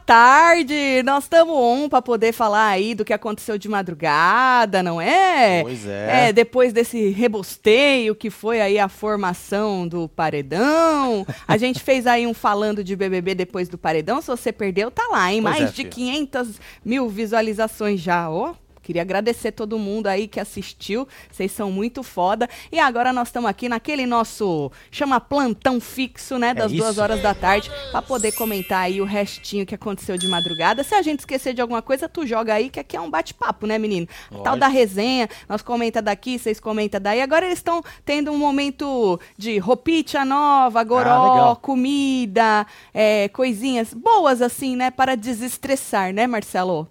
tarde! Nós estamos on para poder falar aí do que aconteceu de madrugada, não é? Pois é. É, depois desse rebosteio que foi aí a formação do paredão. A gente fez aí um falando de BBB depois do paredão. Se você perdeu, tá lá, hein? Pois Mais é, de filho. 500 mil visualizações já, ó. Queria agradecer todo mundo aí que assistiu. Vocês são muito foda. E agora nós estamos aqui naquele nosso chama plantão fixo, né, das É duas horas da tarde, para poder comentar aí o restinho que aconteceu de madrugada. Se a gente esquecer de alguma coisa, tu joga aí, que aqui é um bate-papo, né, menino? A Tal Lógico. da resenha, nós comenta daqui, vocês comentam daí. Agora eles estão tendo um momento de roupinha nova, goró, Ah, comida, é, coisinhas boas assim, né, para desestressar, né, Marcelo?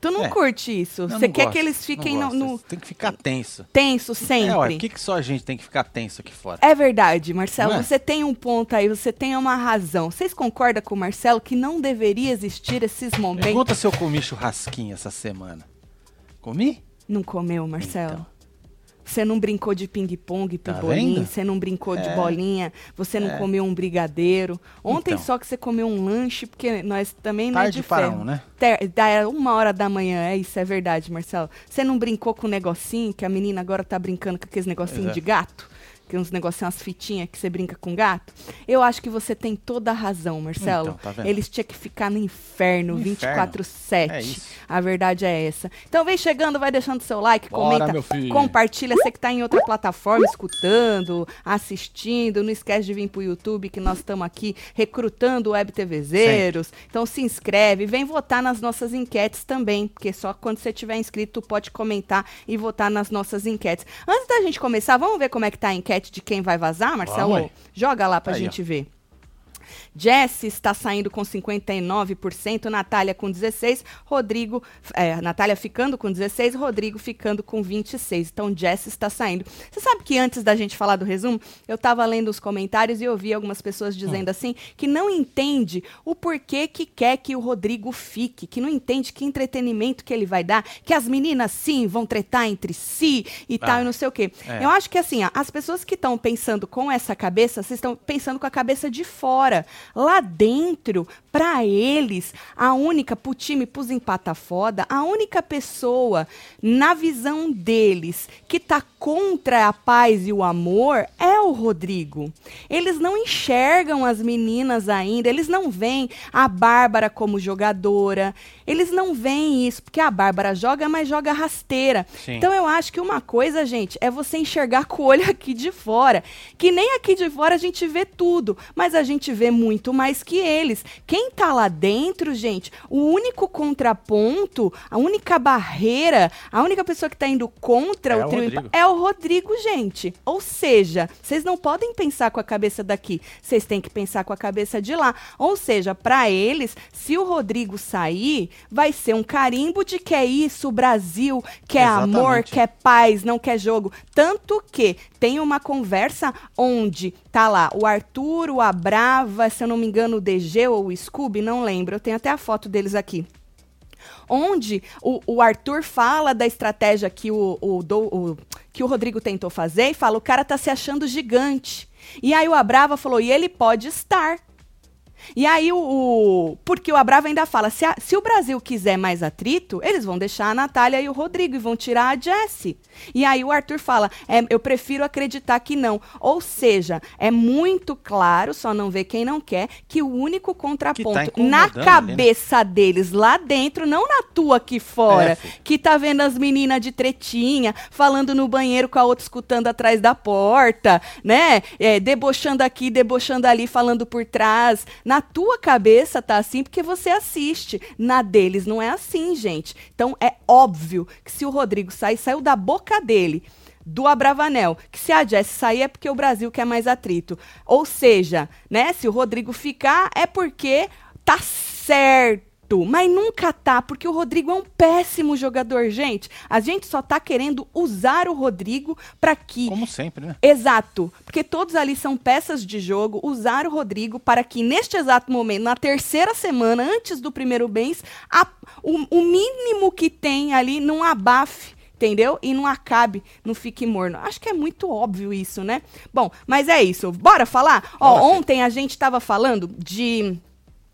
Tu não É. curte isso? Você quer gosto, que eles fiquem no, no Tem que ficar tenso. tenso sempre? É, ué, por que, que só a gente tem que ficar tenso aqui fora? É verdade, Marcelo. É? Você tem um ponto aí, você tem uma razão. Vocês concordam com o Marcelo que não deveria existir esses momentos? Pergunta se eu comi churrasquinho essa semana. Comi? Não comeu, Marcelo? Então. Você não brincou de ping-pong, Tá pibolim, vendo? você não brincou de É. bolinha, você não É. comeu um brigadeiro. Ontem Então. só que você comeu um lanche, porque nós também não é Tarde de para ferro. um, né? Ter- Da uma hora da manhã, é isso, é verdade, Marcelo. Você não brincou com o negocinho, que a menina agora tá brincando com aqueles negocinhos é. de gato? Que uns negocinhos, umas fitinhas que você brinca com gato? Eu acho que você tem toda a razão, Marcelo. Então, tá vendo? Eles tinham que ficar no inferno, No 24-7. É. A verdade é essa. Então vem chegando, vai deixando seu like, Bora, comenta, compartilha. Você que tá em outra plataforma, escutando, assistindo, não esquece de vir pro YouTube, que nós estamos aqui recrutando web TVzeiros. Então se inscreve, vem votar nas nossas enquetes também, porque só quando você tiver inscrito, pode comentar e votar nas nossas enquetes. Antes da gente começar, vamos ver como é que tá a enquete de quem vai vazar, Marcelo? Vamos. Joga lá pra Aí, ó. gente ver. Jess está saindo com 59%, Natália com 16%, Rodrigo, é, Natália ficando com 16%, Rodrigo ficando com 26%. Então, Jess está saindo. Você sabe que antes da gente falar do resumo, eu estava lendo os comentários e ouvi algumas pessoas dizendo Hum. assim que não entende o porquê que quer que o Rodrigo fique, que não entende que entretenimento que ele vai dar, que as meninas sim vão tretar entre si e tal, Ah, e não sei o quê. é. Eu acho que assim, ó, as pessoas que estão pensando com essa cabeça, vocês estão pensando com a cabeça de fora. Lá dentro, pra eles, a única, pro time, pros empata foda, a única pessoa, na visão deles, que tá contra a paz e o amor é o Rodrigo. Eles não enxergam as meninas ainda, eles não veem a Bárbara como jogadora, eles não veem isso, porque a Bárbara joga, mas joga rasteira. Sim. Então eu acho que uma coisa, gente, é você enxergar com o olho aqui de fora. Que nem aqui de fora a gente vê tudo, mas a gente vê muito mais que eles. Quem tá lá dentro, gente, o único contraponto, a única barreira, a única pessoa que tá indo contra É o o trio Rodrigo. é o Rodrigo, gente. Ou seja, vocês não podem pensar com a cabeça daqui, vocês têm que pensar com a cabeça de lá. Ou seja, para eles, se o Rodrigo sair, vai ser um carimbo de que é isso, o Brasil, quer amor, Exatamente. quer paz, não quer jogo. Tanto que tem uma conversa onde tá lá o Arthur, o Abrava, se eu não me engano, o DG ou o Scooby, não lembro. Eu tenho até a foto deles aqui onde o, o Arthur fala da estratégia que o, o, do- o- que o Rodrigo tentou fazer e fala: o cara tá se achando gigante. E aí o Abrava falou: e ele pode estar. E aí o, o- porque o Abrava ainda fala, se, a- se o Brasil quiser mais atrito, eles vão deixar a Natália e o Rodrigo e vão tirar a Jessie. E aí o Arthur fala, "É, eu prefiro acreditar que não. Ou seja, é muito claro, só não vê quem não quer, que o único contraponto na incomodando ali, né? cabeça deles lá dentro, não na tua aqui fora, É, que tá vendo as meninas de tretinha, falando no banheiro com a outra escutando atrás da porta, né? É, debochando aqui, debochando ali, falando por trás. Na tua cabeça tá assim porque você assiste. Na deles não é assim, gente. Então é óbvio que se o Rodrigo sair, saiu da boca dele. Do Abravanel, que se a Jess sair é porque o Brasil quer mais atrito. Ou seja, né, se o Rodrigo ficar é porque tá certo certo, mas nunca tá, porque o Rodrigo é um péssimo jogador, gente. A gente só tá querendo usar o Rodrigo para que Como sempre, né? Exato, porque todos ali são peças de jogo. Usar o Rodrigo para que neste exato momento, na terceira semana, antes do primeiro mês, a- o, o mínimo que tem ali não abafe entendeu? E não acabe, não fique morno. Acho que é muito óbvio isso, né? Bom, mas é isso. Bora falar? Ó, ontem a gente tava falando de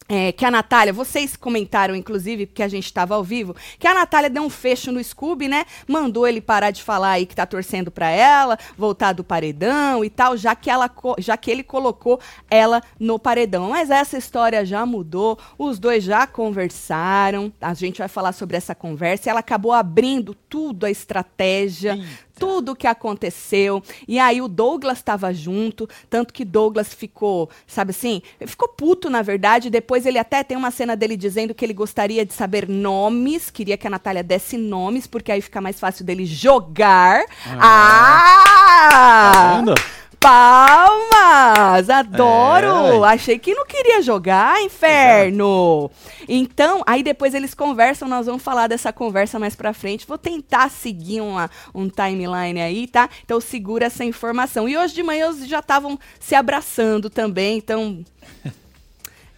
é, que a Natália, vocês comentaram, inclusive, porque a gente estava ao vivo, que a Natália deu um fecho no Scooby, né? Mandou ele parar de falar aí que tá torcendo pra ela, voltar do paredão e tal, já que, ela, já que ele colocou ela no paredão. Mas essa história já mudou, os dois já conversaram, a gente vai falar sobre essa conversa, e ela acabou abrindo tudo a estratégia, tudo o que aconteceu. E aí o Douglas estava junto, tanto que Douglas ficou, sabe assim, ficou puto, na verdade. Depois ele até tem uma cena dele dizendo que ele gostaria de saber nomes, queria que a Natália desse nomes, porque aí fica mais fácil dele jogar. Ah! ah! Tá vendo? Palmas! Adoro! É. Achei que não queria jogar, inferno! Então, aí depois eles conversam, nós vamos falar dessa conversa mais pra frente. Vou tentar seguir uma, um timeline aí, tá? Então segura essa informação. E hoje de manhã eles já estavam se abraçando também, então.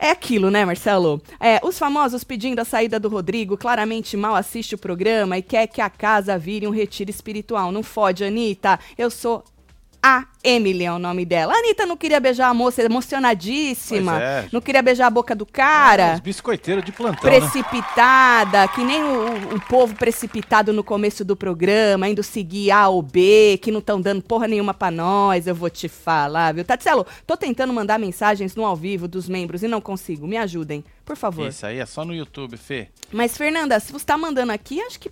É aquilo, né, Marcelo? É, os famosos pedindo a saída do Rodrigo claramente mal assiste o programa e quer que a casa vire um retiro espiritual. Não fode, Anitta. Eu sou a Emily é o nome dela. A Anitta não queria beijar a moça, emocionadíssima. É. Não queria beijar a boca do cara. É, os biscoiteiros de plantão. Né? Precipitada, né? que nem o, o, povo precipitado no começo do programa, indo seguir A ou B, que não estão dando porra nenhuma pra nós. Eu vou te falar, viu? Tatselo, tô tentando mandar mensagens no ao vivo dos membros e não consigo. Me ajudem, por favor. Isso aí é só no YouTube, Fê. Mas, Fernanda, se você tá mandando aqui, acho que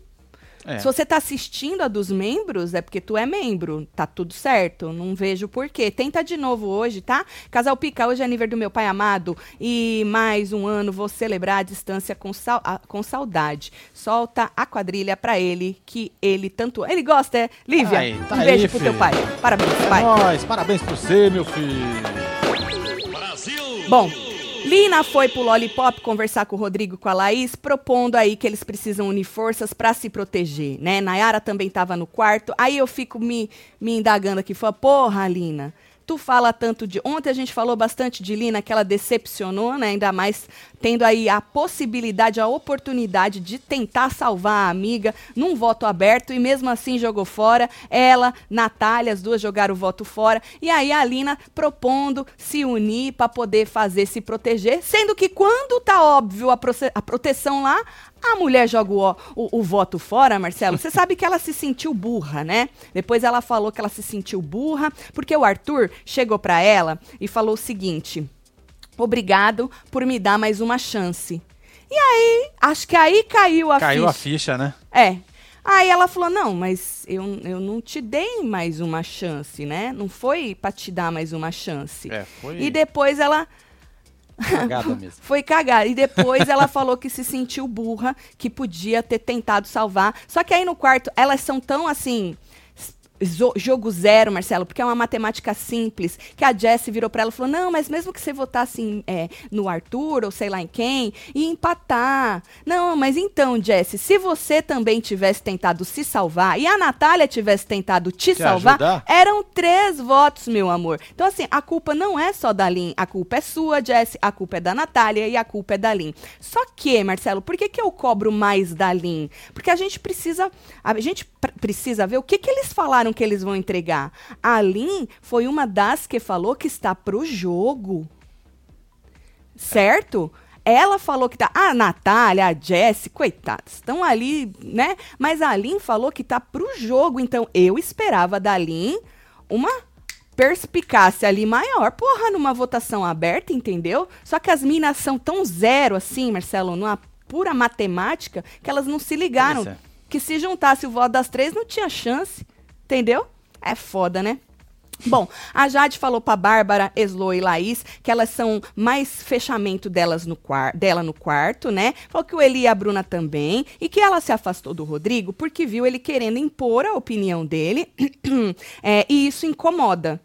é. Se você está assistindo a dos membros, é porque tu é membro. Tá tudo certo. Não vejo por quê. Tenta de novo hoje, tá? Casal Pica, hoje é aniversário do meu pai amado. E mais um ano vou celebrar a distância com, sal, a, com saudade. Solta a quadrilha pra ele, que ele tanto. Ele gosta, é? Lívia, aí, tá um beijo aí, pro filho. teu pai. Parabéns, é pai. Nós, parabéns pro você, meu filho. Brasil! Bom. Lina foi pro Lollipop conversar com o Rodrigo com a Laís, propondo aí que eles precisam unir forças para se proteger, né? Nayara também tava no quarto. Aí eu fico me, me indagando aqui, fala, porra, Lina, Tu fala tanto de. Ontem a gente falou bastante de Lina, que ela decepcionou, né? Ainda mais tendo aí a possibilidade, a oportunidade de tentar salvar a amiga num voto aberto e mesmo assim jogou fora. Ela, Natália, as duas jogaram o voto fora. E aí a Lina propondo se unir para poder fazer se proteger, sendo que quando tá óbvio a, a proteção lá, a mulher joga o, o, o, voto fora, Marcelo. Você sabe que ela se sentiu burra, né? Depois ela falou que ela se sentiu burra, porque o Arthur chegou para ela e falou o seguinte: Obrigado por me dar mais uma chance. E aí, acho que aí caiu a caiu ficha. Caiu a ficha, né? É. Aí ela falou: Não, mas eu, eu não te dei mais uma chance, né? Não foi pra te dar mais uma chance. É, foi. E depois ela Cagada mesmo. Foi cagada. E depois ela falou que se sentiu burra, que podia ter tentado salvar. Só que aí no quarto, elas são tão assim jogo zero, Marcelo, porque é uma matemática simples, que a Jessie virou para ela e falou, não, mas mesmo que você votasse assim, é, no Arthur ou sei lá em quem, e empatar. Não, mas então, Jessie, se você também tivesse tentado se salvar e a Natália tivesse tentado te Quer salvar, ajudar? eram três votos, meu amor. Então, assim, a culpa não é só da Lin, a culpa é sua, Jessie, a culpa é da Natália e a culpa é da Lin. Só que, Marcelo, por que, que eu cobro mais da Lin? Porque a gente precisa, a gente precisa ver o que, que eles falaram falaram que eles vão entregar. A Lin foi uma das que falou que está pro jogo. Certo? Ela falou que tá. A Natália, a Jessie, coitadas, estão ali, né? Mas a Lin falou que tá pro jogo. Então eu esperava da Lin uma perspicácia ali maior. Porra, numa votação aberta, entendeu? Só que as minas são tão zero assim, Marcelo, numa pura matemática, que elas não se ligaram. É. Que se juntasse o voto das três, não tinha chance. Entendeu? É foda, né? Bom, a Jade falou pra Bárbara, Eslo e Laís que elas são mais fechamento delas no dela no quarto, né? Falou que o Eli e a Bruna também. E que ela se afastou do Rodrigo porque viu ele querendo impor a opinião dele. é, e isso incomoda.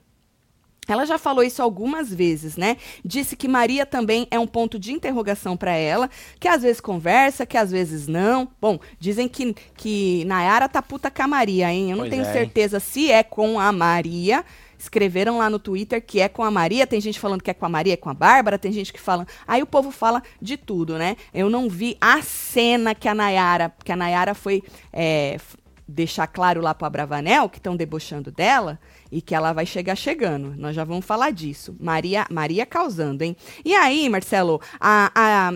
Ela já falou isso algumas vezes, né? Disse que Maria também é um ponto de interrogação para ela, que às vezes conversa, que às vezes não. Bom, dizem que, que Nayara tá puta com a Maria, hein? Eu não pois tenho é, certeza hein? se é com a Maria. Escreveram lá no Twitter que é com a Maria, tem gente falando que é com a Maria, é com a Bárbara, tem gente que fala. Aí o povo fala de tudo, né? Eu não vi a cena que a Nayara, que a Nayara foi é, deixar claro lá pro Abravanel que estão debochando dela e que ela vai chegar chegando. Nós já vamos falar disso. Maria, Maria causando, hein? E aí, Marcelo, a, a,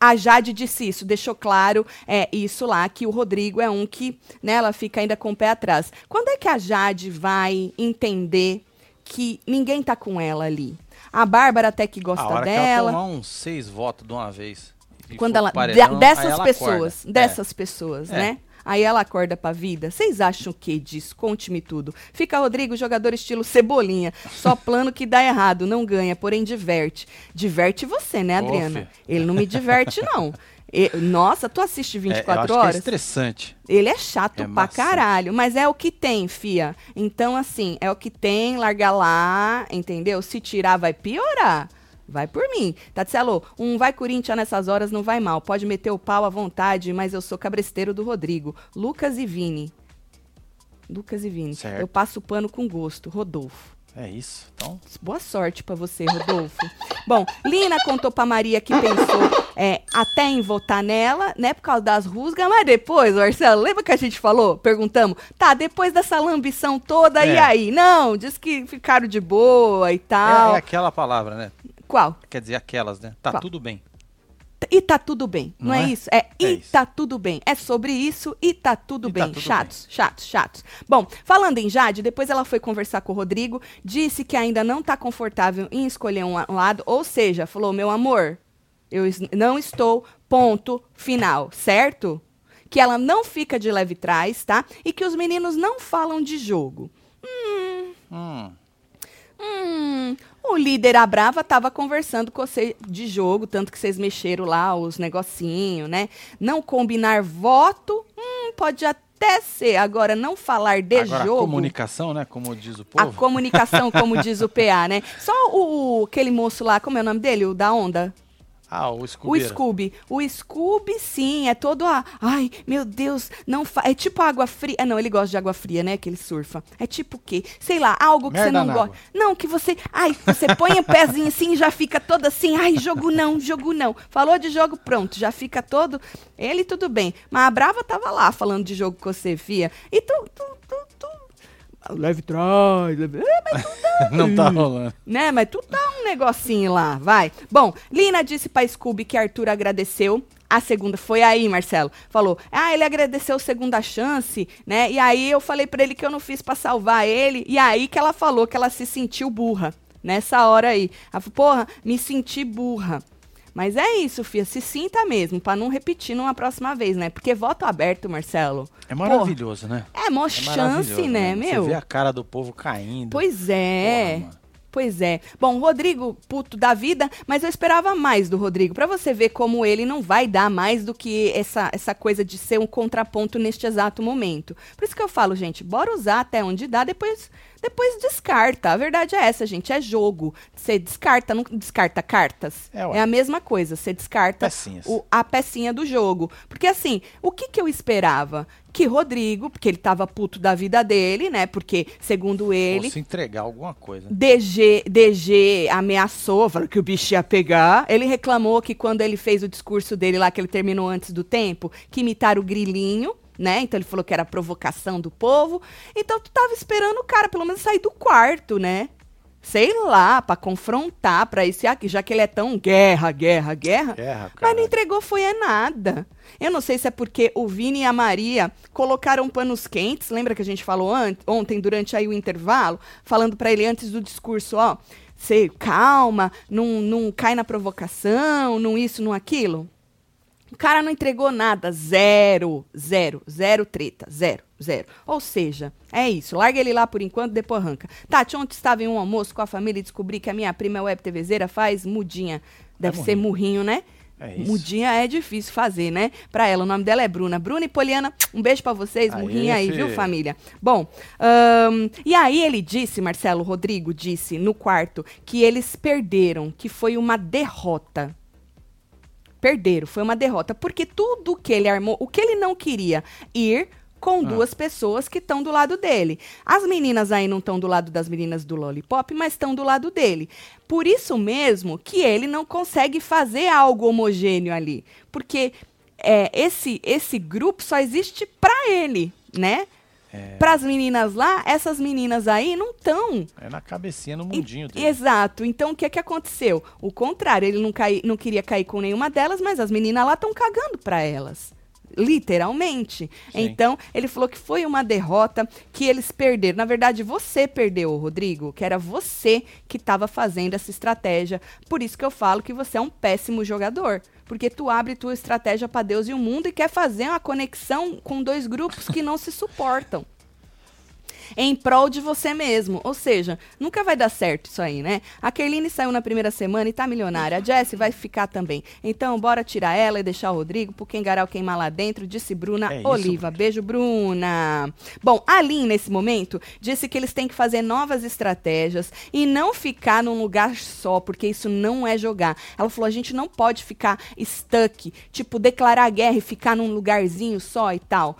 a Jade disse isso, deixou claro é, isso lá, que o Rodrigo é um que né, ela fica ainda com o pé atrás. Quando é que a Jade vai entender que ninguém tá com ela ali? A Bárbara até que gosta a hora dela. Que ela tomar uns seis votos de uma vez. quando ela, paredão, dessas pessoas, acorda. dessas pessoas, É. né? Aí ela acorda pra vida. Vocês acham o que disso? Conte-me tudo. Fica Rodrigo, jogador estilo cebolinha. Só plano que dá errado, não ganha, porém diverte. Diverte você, né, Adriana? fia. Ele não me diverte, não. E- nossa, tu assiste É, 24 eu acho que é horas? estressante. Ele é chato É pra caralho, mas é o que tem, fia. Então, assim, é o que tem, larga lá, entendeu? Se tirar, vai piorar. Vai por mim. Tatselo, um vai Corinthians nessas horas não vai mal. Pode meter o pau à vontade, mas eu sou cabresteiro do Rodrigo. Lucas e Vini. Lucas e Vini. Certo. Eu passo pano com gosto. Rodolfo. É isso. Então, Boa sorte pra você, Rodolfo. Bom, Lina contou pra Maria que pensou é, até em votar nela, né, por causa das rusgas, mas depois, Marcelo, lembra que a gente falou? Perguntamos, tá, depois dessa lambição toda, e É. aí? Não, diz que ficaram de boa e é, tal. é aquela palavra, né? Qual? Quer dizer, aquelas, né? Tá Qual? tudo bem. E tá tudo bem, não, Não é? é? isso? É, É e isso. tá tudo bem. É sobre isso e tá tudo E tá bem. tudo chatos, chatos, chatos. Bom, falando em Jade, depois ela foi conversar com o Rodrigo, disse que ainda não tá confortável em escolher um, lado, ou seja, falou: meu amor, eu não estou, ponto final, certo? Que ela não fica de leve trás, tá? E que os meninos não falam de jogo. Hum, Hum, o líder a Brava tava conversando com você de jogo, tanto que vocês mexeram lá os negocinho, né? Não combinar voto, hum, pode até ser. Agora, não falar de agora, a jogo. comunicação, né? Como diz o A povo. comunicação, como diz o PA, né? Só o, aquele moço lá, como é o nome dele? O da onda? Ah, o O Scooby. Scooby. O Scooby, sim, é todo a. Ai, meu Deus, não fa... É tipo água fria. Ah, não, ele gosta de água fria, né? Que ele surfa. É tipo o quê? Sei lá, algo que você Merda não na gosta. água. Não, que você. Ai, você põe o pezinho assim e já fica todo assim. Ai, jogo não, jogo não. Falou de jogo, pronto, já fica todo. Ele tudo bem. Mas a Brava tava lá falando de jogo com você, Fia. E tu, tu... Leve trás, leve... É, mas Não tá rolando. né? Mas tu dá um negocinho lá, vai. Bom, Lina disse pra Scooby que Arthur agradeceu. A segunda foi aí, Marcelo. Falou: "Ah, ele agradeceu a segunda chance, né? E aí eu falei pra ele que eu não fiz pra salvar ele, e aí que ela falou que ela se sentiu burra nessa hora aí. Ela falou: "Porra, me senti burra". Mas é isso, Fia, se sinta mesmo, pra não repetir numa próxima vez, né? Porque voto aberto, Marcelo. É maravilhoso, né? É mó É chance, né, meu? Você vê a cara do povo caindo. Pois é. Porra. Pois é. Bom, Rodrigo, puto da vida, mas eu esperava mais do Rodrigo, Pra você ver como ele não vai dar mais do que essa, essa coisa de ser um contraponto neste exato momento. Por isso que eu falo, gente, bora usar até onde dá, depois, depois descarta. A verdade é essa, gente, é jogo. Você descarta, não descarta cartas. É, ué. a mesma coisa, você descarta o- a pecinha do jogo. Porque assim, o que, que eu esperava? Que Rodrigo, porque ele tava puto da vida dele, né? Porque, segundo ele, Fosse entregar alguma coisa. DG, DG ameaçou, falou que o bicho ia pegar. Ele reclamou que quando ele fez o discurso dele lá, que ele terminou antes do tempo, que imitaram o grilinho, né? Então ele falou que era provocação do povo. Então tu tava esperando o cara pelo menos sair do quarto, né? Sei lá, pra confrontar, pra isso e aqui, já que ele é tão guerra, guerra, guerra. Guerra, Mas não entregou foi é nada. Eu não sei se é porque o Vini e a Maria colocaram panos quentes. Lembra que a gente falou ontem, durante aí o intervalo, falando pra ele antes do discurso, ó, você calma, não, não cai na provocação, não isso, não aquilo. O cara não entregou nada, zero, zero, zero treta, zero, zero. Ou seja, é isso, larga ele lá por enquanto, depois arranca. Tati, ontem estava em um almoço com a família e descobri que a minha prima é web TVzeira, faz mudinha. Deve ser murrinho, né? É isso. Mudinha é difícil fazer, né? Pra ela, o nome dela é Bruna. Bruna e Poliana, um beijo pra vocês, Aê, murrinha aí, viu, família? Bom, ahn, e aí ele disse, Marcelo Rodrigo disse no quarto, que eles perderam, que foi uma derrota. Perderam, foi uma derrota. Porque tudo que ele armou, o que ele não queria ir com duas pessoas que estão do lado dele. As meninas aí não estão do lado das meninas do Lollipop, mas estão do lado dele. Por isso mesmo que ele não consegue fazer algo homogêneo ali. Porque é, esse, esse grupo só existe pra ele. né? Para as meninas lá, essas meninas aí não estão. É na cabecinha, no mundinho dele. Exato. Então, o que, que aconteceu? O contrário, ele não, cai, não queria cair com nenhuma delas, mas as meninas lá estão cagando para elas. Literalmente. Sim. Então, ele falou que foi uma derrota que eles perderam. Na verdade, você perdeu, Rodrigo, que era você que estava fazendo essa estratégia. Por isso que eu falo que você é um péssimo jogador. Porque tu abre tua estratégia para Deus e o mundo e quer fazer uma conexão com dois grupos que não se suportam em prol de você mesmo. Ou seja, nunca vai dar certo isso aí, né? A Kerline saiu na primeira semana e tá milionária. A Jessie vai ficar também. Então, bora tirar ela e deixar o Rodrigo pro Kengarau queimar lá dentro, disse Bruna É isso, Oliva. Beijo, Bruna. Bom, a Lin, nesse momento, disse que eles têm que fazer novas estratégias e não ficar num lugar só, porque isso não é jogar. Ela falou: a gente não pode ficar stuck, tipo, declarar guerra e ficar num lugarzinho só e tal.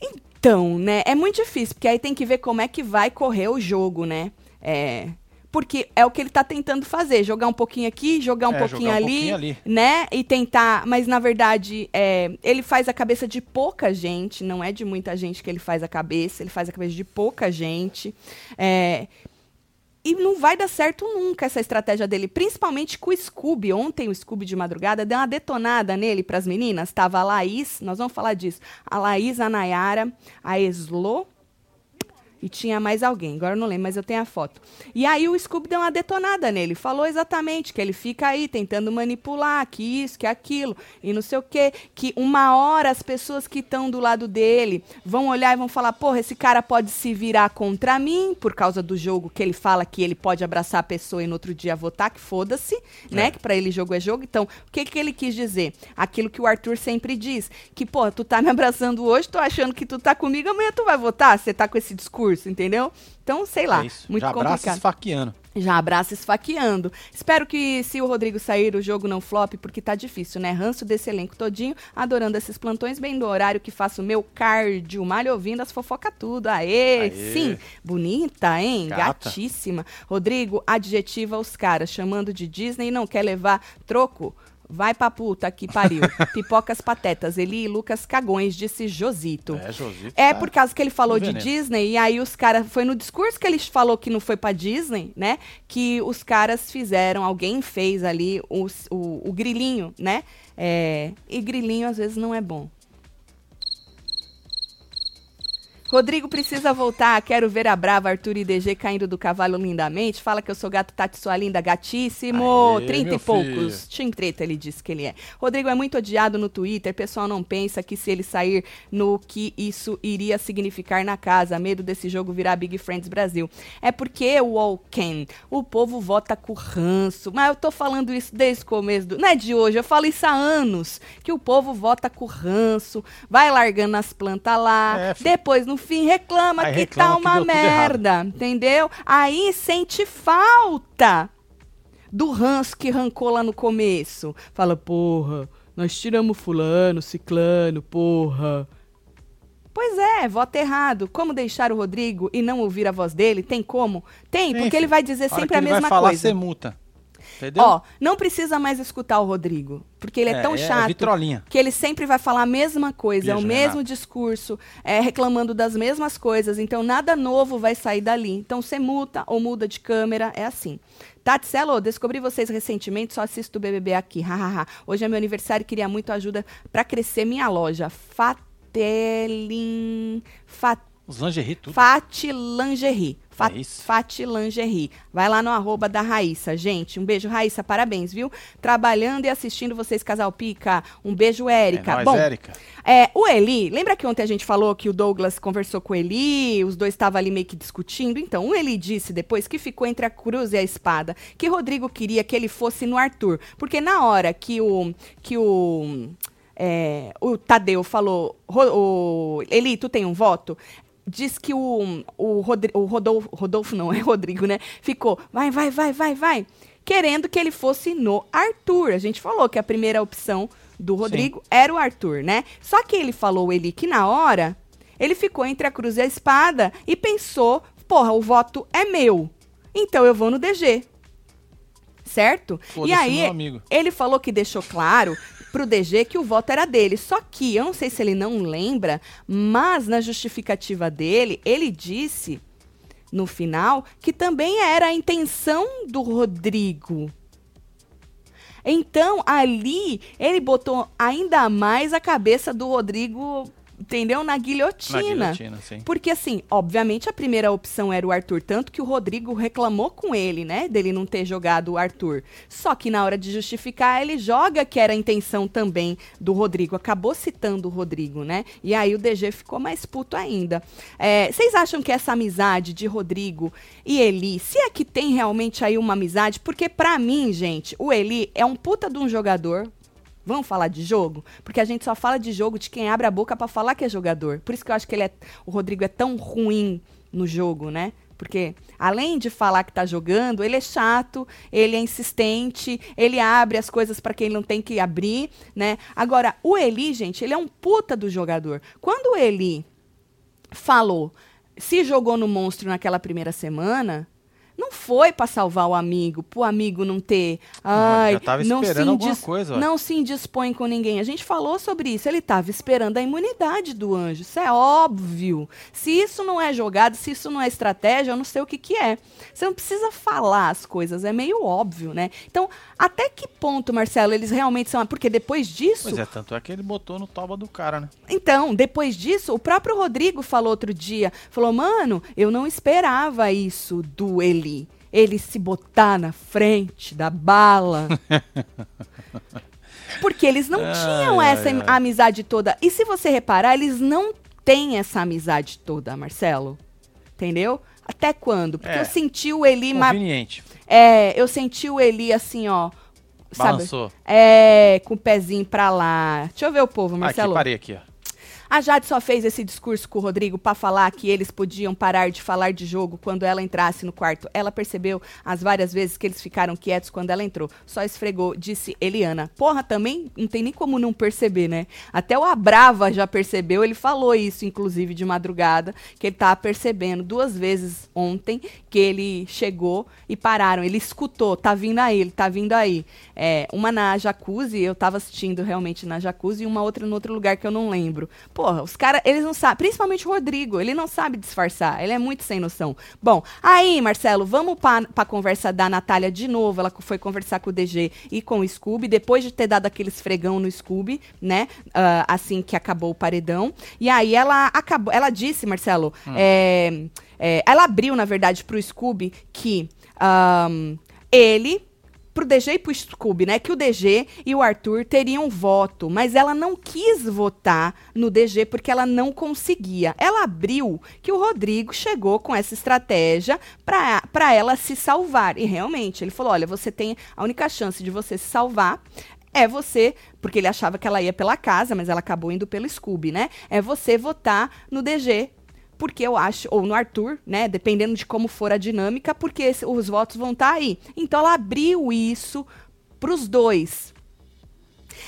Então, né? É muito difícil, porque aí tem que ver como é que vai correr o jogo, né? É. Porque é o que ele tá tentando fazer, jogar um pouquinho aqui, jogar um, É, pouquinho, jogar um ali, pouquinho ali. né? E tentar, mas na verdade, é, ele faz a cabeça de pouca gente, não é de muita gente que ele faz a cabeça, ele faz a cabeça de pouca gente. É, e não vai dar certo nunca essa estratégia dele, principalmente com o Scooby. Ontem o Scooby de madrugada deu uma detonada nele para as meninas. Tava a Laís, nós vamos falar disso. A Laís, a Nayara, a Eslo e tinha mais alguém, agora eu não lembro, mas eu tenho a foto. E aí o Scooby deu uma detonada nele, falou exatamente que ele fica aí tentando manipular, que isso, que aquilo, e não sei o quê, que uma hora as pessoas que estão do lado dele vão olhar e vão falar, porra, esse cara pode se virar contra mim, por causa do jogo que ele fala que ele pode abraçar a pessoa e no outro dia votar, que foda-se, né, É. que pra ele jogo é jogo. Então, o que que ele quis dizer? Aquilo que o Arthur sempre diz, que, porra, tu tá me abraçando hoje, tô achando que tu tá comigo, amanhã tu vai votar, você tá com esse discurso, entendeu? Então, sei lá, É isso. muito Já abraça complicado. esfaqueando. Já abraça esfaqueando. Espero que se o Rodrigo sair, o jogo não flop, porque tá difícil, né? Ranço desse elenco todinho, adorando esses plantões, bem do horário que faço o meu cardio, malho ouvindo as fofoca tudo. Aê, Aê. sim. Bonita, hein? Gata. Gatíssima. Rodrigo adjetiva os caras, chamando de Disney e não quer levar troco. Vai pra puta que pariu. Pipocas patetas. Eli e Lucas cagões, disse Josito. É, Josito. É tá. por causa que ele falou de. Disney, e aí os caras. Foi no discurso que ele falou que não foi pra Disney, né? Que os caras fizeram, alguém fez ali os- o, o grilinho, né? É, e grilinho às vezes não é bom. Rodrigo precisa voltar. Quero ver a brava Arthur e DG caindo do cavalo lindamente. Fala que eu sou gato Tati, sua linda, gatíssimo. Aê, 30 e poucos. Tim treta, ele disse que ele é. Rodrigo é muito odiado no Twitter. Pessoal não pensa que se ele sair no que isso iria significar na casa. Medo desse jogo virar Big Friends Brasil. É porque o Walken, o povo vota com ranço. Mas eu tô falando isso desde o começo do. Não é de hoje, eu falo isso há anos. Que o povo vota com ranço, vai largando as plantas lá. É, depois, no fim, reclama Aí que reclama tá que uma merda. Entendeu? Aí sente falta do ranço que rancou lá no começo. Fala, porra, nós tiramos fulano, ciclano, porra. Pois é, voto errado. Como deixar o Rodrigo e não ouvir a voz dele? Tem como? Tem, porque Enfim, ele vai dizer a sempre a ele mesma vai falar, coisa. você multa. Entendeu? Ó, não precisa mais escutar o Rodrigo, porque ele é, tão chato vitrolinha. que ele sempre vai falar a mesma coisa, é o Beijo, mesmo discurso, é, reclamando das mesmas coisas, então nada novo vai sair dali. Então você multa ou muda de câmera, é assim. Tati Celo, descobri vocês recentemente, só assisto o BBB aqui, hahaha. Hoje é meu aniversário e queria muito ajuda pra crescer minha loja. Fatelin... Fat... Os lingerie tudo. Fati Lingerie. Fa É. Fati Lingerie. Vai lá no arroba da Raíssa, gente. Um beijo, Raíssa. Parabéns, viu? Trabalhando e assistindo vocês, Casal Pica. Um beijo, Érica. É nóis, Bom, Érica. é, o Eli, lembra que ontem a gente falou que o Douglas conversou com o Eli, os dois estavam ali meio que discutindo? Então, o Eli disse depois que ficou entre a cruz e a espada, que Rodrigo queria que ele fosse no Arthur. Porque na hora que o. Que o é, o Tadeu falou, "Ro- o, Eli, tu tem um voto? Diz que o, o, Rodri- o Rodolfo, Rodolfo, não, é Rodrigo, né? Ficou, vai, vai, vai, vai, vai. Querendo que ele fosse no Arthur. A gente falou que a primeira opção do Rodrigo era o Arthur, né? Só que ele falou, Eli, que na hora ele ficou entre a cruz e a espada e pensou, porra, o voto é meu. Então eu vou no DG. Certo? E aí, ele falou que deixou claro pro DG que o voto era dele. Só que, eu não sei se ele não lembra, mas na justificativa dele, ele disse no final que também era a intenção do Rodrigo. Então, ali, ele botou ainda mais a cabeça do Rodrigo entendeu? Na guilhotina. Na guilhotina, sim. Porque, assim, obviamente a primeira opção era o Arthur, tanto que o Rodrigo reclamou com ele, né? Dele não ter jogado o Arthur. Só que na hora de justificar, ele joga que era a intenção também do Rodrigo. Acabou citando o Rodrigo, né? E aí o DG ficou mais puto ainda. É, vocês acham que essa amizade de Rodrigo e Eli, se é que tem realmente aí uma amizade? Porque, para mim, gente, o Eli é um puta de um jogador, Vamos falar de jogo? Porque a gente só fala de jogo de quem abre a boca para falar que é jogador. Por isso que eu acho que ele é, o Rodrigo é tão ruim no jogo, né? Porque além de falar que tá jogando, ele é chato, ele é insistente, ele abre as coisas para quem não tem que abrir, né? Agora, o Eli, gente, ele é um puta do jogador. Quando o Eli falou, se jogou no monstro naquela primeira semana, foi para salvar o amigo, pro amigo não ter. Ai, não, tava não se alguma coisa. Não se indispõe com ninguém. A gente falou sobre isso. Ele estava esperando a imunidade do anjo. Isso é óbvio. Se isso não é jogado, se isso não é estratégia, eu não sei o que, que é. Você não precisa falar as coisas, é meio óbvio, né? Então, até que ponto, Marcelo, eles realmente são. Porque depois disso. Pois é, tanto é que ele botou no toba do cara, né? Então, depois disso, o próprio Rodrigo falou outro dia: falou, mano, eu não esperava isso do Eli ele se botar na frente da bala. Porque eles não ai, tinham essa ai, ai. amizade toda. E se você reparar, eles não têm essa amizade toda, Marcelo. Entendeu? Até quando? Porque é, eu senti o Eli... Conveniente. É, eu senti o Eli assim, ó... Balançou. Sabe? É, com o pezinho pra lá. Deixa eu ver o povo, Marcelo. Aqui, parei aqui, ó. A Jade só fez esse discurso com o Rodrigo para falar que eles podiam parar de falar de jogo quando ela entrasse no quarto. Ela percebeu as várias vezes que eles ficaram quietos quando ela entrou. Só esfregou, disse Eliana. Porra, também não tem nem como não perceber, né? Até o Abrava já percebeu, ele falou isso, inclusive, de madrugada, que ele tava percebendo duas vezes ontem que ele chegou e pararam. Ele escutou, tá vindo aí, ele tá vindo aí. É, uma na jacuzzi, eu tava assistindo realmente na jacuzzi, e uma outra no outro lugar que eu não lembro. Porra, os caras, eles não sabem, principalmente o Rodrigo, ele não sabe disfarçar, ele é muito sem noção. Bom, aí, Marcelo, vamos pra, pra conversa da Natália de novo. Ela foi conversar com o DG e com o Scooby, depois de ter dado aquele esfregão no Scooby, né? Uh, assim que acabou o paredão. E aí ela acabou, ela disse, Marcelo, hum. é, é, ela abriu, na verdade, pro Scooby que um, ele pro DG e pro Scooby, né? Que o DG e o Arthur teriam voto, mas ela não quis votar no DG porque ela não conseguia. Ela abriu que o Rodrigo chegou com essa estratégia para ela se salvar. E realmente, ele falou: olha, você tem a única chance de você se salvar é você, porque ele achava que ela ia pela casa, mas ela acabou indo pelo Scooby, né? É você votar no DG porque eu acho, ou no Arthur, né, dependendo de como for a dinâmica, porque esse, os votos vão estar tá aí. Então ela abriu isso para os dois.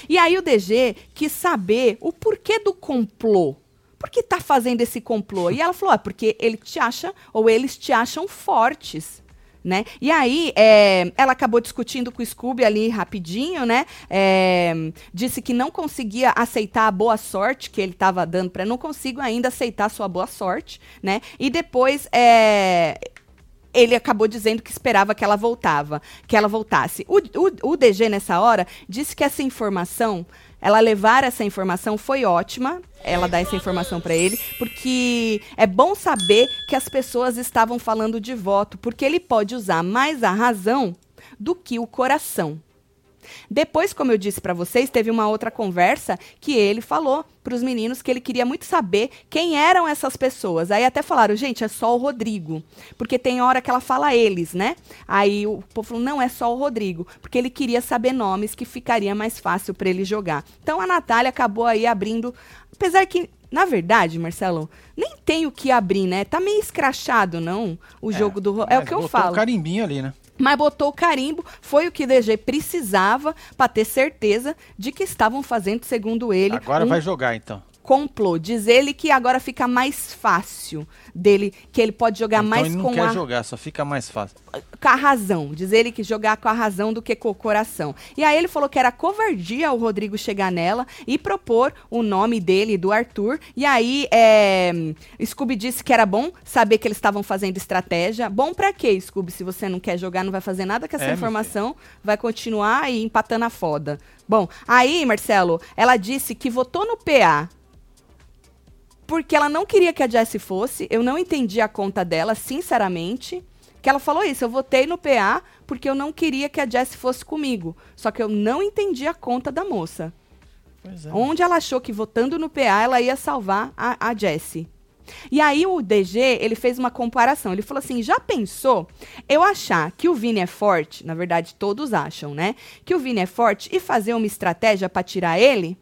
E aí o DG quis saber o porquê do complô. Por que tá fazendo esse complô? E ela falou: ah, porque ele te acha, ou eles te acham fortes né? E aí, é, ela acabou discutindo com o Scooby ali rapidinho, né? É, disse que não conseguia aceitar a boa sorte que ele estava dando para não consigo ainda aceitar a sua boa sorte, né? E depois é, ele acabou dizendo que esperava que ela voltava, que ela voltasse. O, o, o DG nessa hora disse que essa informação ela levar essa informação foi ótima, ela dar essa informação para ele, porque é bom saber que as pessoas estavam falando de voto, porque ele pode usar mais a razão do que o coração. Depois, como eu disse para vocês, teve uma outra conversa que ele falou para os meninos que ele queria muito saber quem eram essas pessoas. Aí até falaram, gente, é só o Rodrigo. Porque tem hora que ela fala eles, né? Aí o povo falou, não, é só o Rodrigo. Porque ele queria saber nomes que ficaria mais fácil para ele jogar. Então a Natália acabou aí abrindo. Apesar que na verdade, Marcelo, nem tem o que abrir, né? Tá meio escrachado, não? O é, jogo do. É o que eu falo. Um carimbinho ali, né? Mas botou o carimbo, foi o que o DG precisava para ter certeza de que estavam fazendo, segundo ele. Agora um... vai jogar então. Complô. Diz ele que agora fica mais fácil dele, que ele pode jogar então mais ele não com quer a, jogar, só fica mais fácil. com a razão. Diz ele que jogar com a razão do que com o coração. E aí ele falou que era covardia o Rodrigo chegar nela e propor o nome dele, do Arthur. E aí é, Scooby disse que era bom saber que eles estavam fazendo estratégia. Bom pra quê, Scooby? Se você não quer jogar, não vai fazer nada com essa É, informação, vai continuar aí empatando a foda. Bom, aí, Marcelo, ela disse que votou no PA porque ela não queria que a Jessie fosse. Eu não entendi a conta dela, sinceramente. Que ela falou isso, eu votei no PA porque eu não queria que a Jessie fosse comigo. Só que eu não entendi a conta da moça. É. Onde ela achou que votando no PA ela ia salvar a, a Jessie. E aí o DG, ele fez uma comparação. Ele falou assim: já pensou eu achar que o Vini é forte? Na verdade, todos acham, né? Que o Vini é forte e fazer uma estratégia para tirar ele?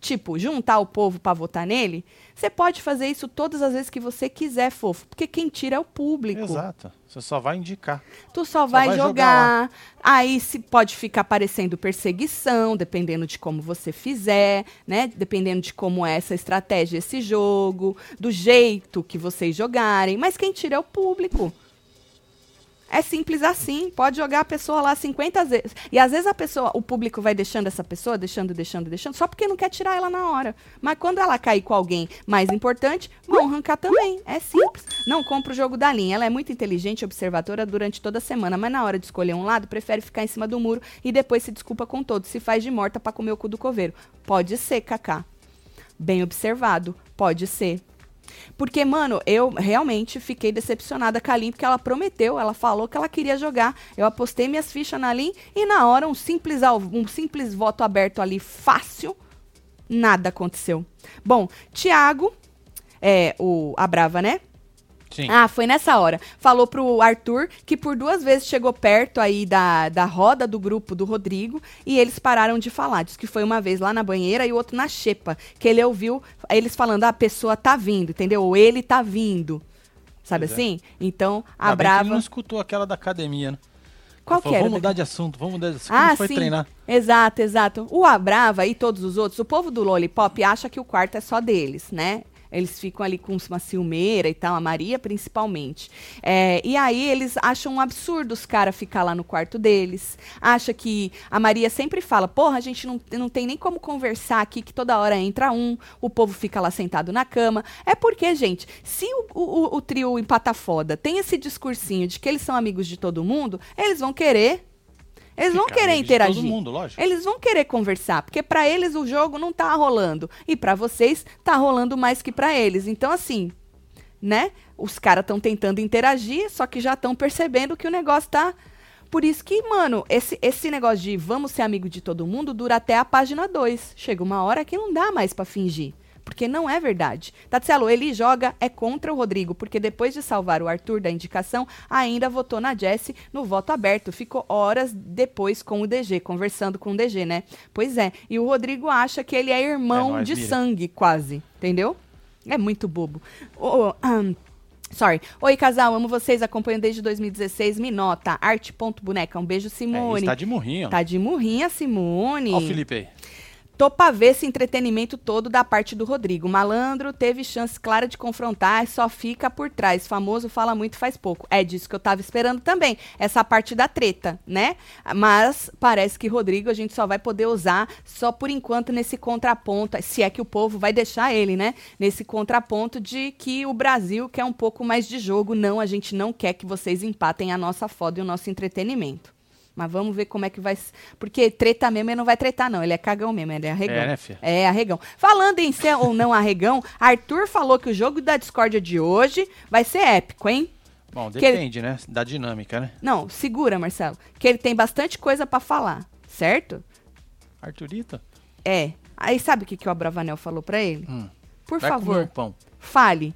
Tipo, juntar o povo para votar nele? Você pode fazer isso todas as vezes que você quiser, fofo. Porque quem tira é o público. Exato. Você só vai indicar. Tu só vai, vai jogar. jogar Aí se pode ficar parecendo perseguição, dependendo de como você fizer, né? Dependendo de como é essa estratégia, esse jogo, do jeito que vocês jogarem. Mas quem tira é o público. É simples assim. Pode jogar a pessoa lá 50 vezes. E às vezes a pessoa, o público vai deixando essa pessoa, deixando, deixando, deixando, só porque não quer tirar ela na hora. Mas quando ela cair com alguém mais importante, vão arrancar também. É simples. Não compra o jogo da linha. Ela é muito inteligente e observadora durante toda a semana, mas na hora de escolher um lado, prefere ficar em cima do muro e depois se desculpa com todos. Se faz de morta pra comer o cu do coveiro. Pode ser, Kaká. Bem observado. Pode ser. Porque, mano, eu realmente fiquei decepcionada com a Lin, porque ela prometeu, ela falou que ela queria jogar. Eu apostei minhas fichas na Lin e na hora, um simples, um simples voto aberto ali, fácil, nada aconteceu. Bom, Thiago, é, o, a Brava, né? Sim. Ah, foi nessa hora. Falou pro Arthur que por duas vezes chegou perto aí da, da roda do grupo do Rodrigo e eles pararam de falar. Diz que foi uma vez lá na banheira e o outro na xepa. Que ele ouviu eles falando, "Ah, a pessoa tá vindo, entendeu? Ou ele tá vindo. Sabe Pois é. assim? Então, a bem que ele Brava. não escutou aquela da academia, né? Qual falou, que era? Vamos da- mudar de assunto, vamos mudar de assunto. Ah, foi sim. treinar? Exato, exato. O Abrava e todos os outros, o povo do Lollipop acha que o quarto é só deles, né? Eles ficam ali com uma ciumeira e tal, a Maria principalmente. É, e aí eles acham um absurdo os caras ficar lá no quarto deles. Acha que a Maria sempre fala, porra, a gente não, não tem nem como conversar aqui, que toda hora entra um, o povo fica lá sentado na cama. É porque, gente, se o, o, o trio empata foda tem esse discursinho de que eles são amigos de todo mundo, eles vão querer. Eles vão querer interagir. Todo mundo, lógico. Eles vão querer conversar, porque pra eles o jogo não tá rolando e pra vocês tá rolando mais que pra eles. Então assim, né? Os caras estão tentando interagir, só que já estão percebendo que o negócio tá por isso que, mano, esse, esse negócio de vamos ser amigo de todo mundo dura até a página 2. Chega uma hora que não dá mais pra fingir. Porque não é verdade. Tatselo, ele joga é contra o Rodrigo, porque depois de salvar o Arthur da indicação, ainda votou na Jessie no voto aberto. Ficou horas depois com o DG, conversando com o DG, né? Pois é. E o Rodrigo acha que ele é irmão É de Mira. sangue, quase. Entendeu? É muito bobo. Ô, ahn, Sorry. Oi, casal, amo vocês, acompanho desde 2016. Me nota, arte.boneca. Um beijo, É, Simone. isso tá de murrinho. Tá de murrinha, Simone. Ó o Felipe aí. Tô pra ver esse entretenimento todo da parte do Rodrigo. Malandro teve chance clara de confrontar, só fica por trás. Famoso fala muito, faz pouco. É disso que eu tava esperando também. Essa parte da treta, né? Mas parece que Rodrigo a gente só vai poder usar só por enquanto nesse contraponto, se é que o povo vai deixar ele, né? Nesse contraponto de que o Brasil quer um pouco mais de jogo. Não, a gente não quer que vocês empatem a nossa foda e o nosso entretenimento. Mas vamos ver como é que vai. Porque treta mesmo ele não vai tretar, não. Ele é cagão mesmo, ele é arregão. É, né, filha? É, arregão. Falando em ser ou não arregão, Arthur falou que o jogo da discórdia de hoje vai ser épico, hein? Bom, Que ele- depende, né? Da dinâmica, né? Não, segura, Marcelo. Que ele tem bastante coisa pra falar, certo? Arthurito? É. Aí sabe o que, que o Abravanel falou pra ele? Hum. Por vai comer um favor, pão. fale.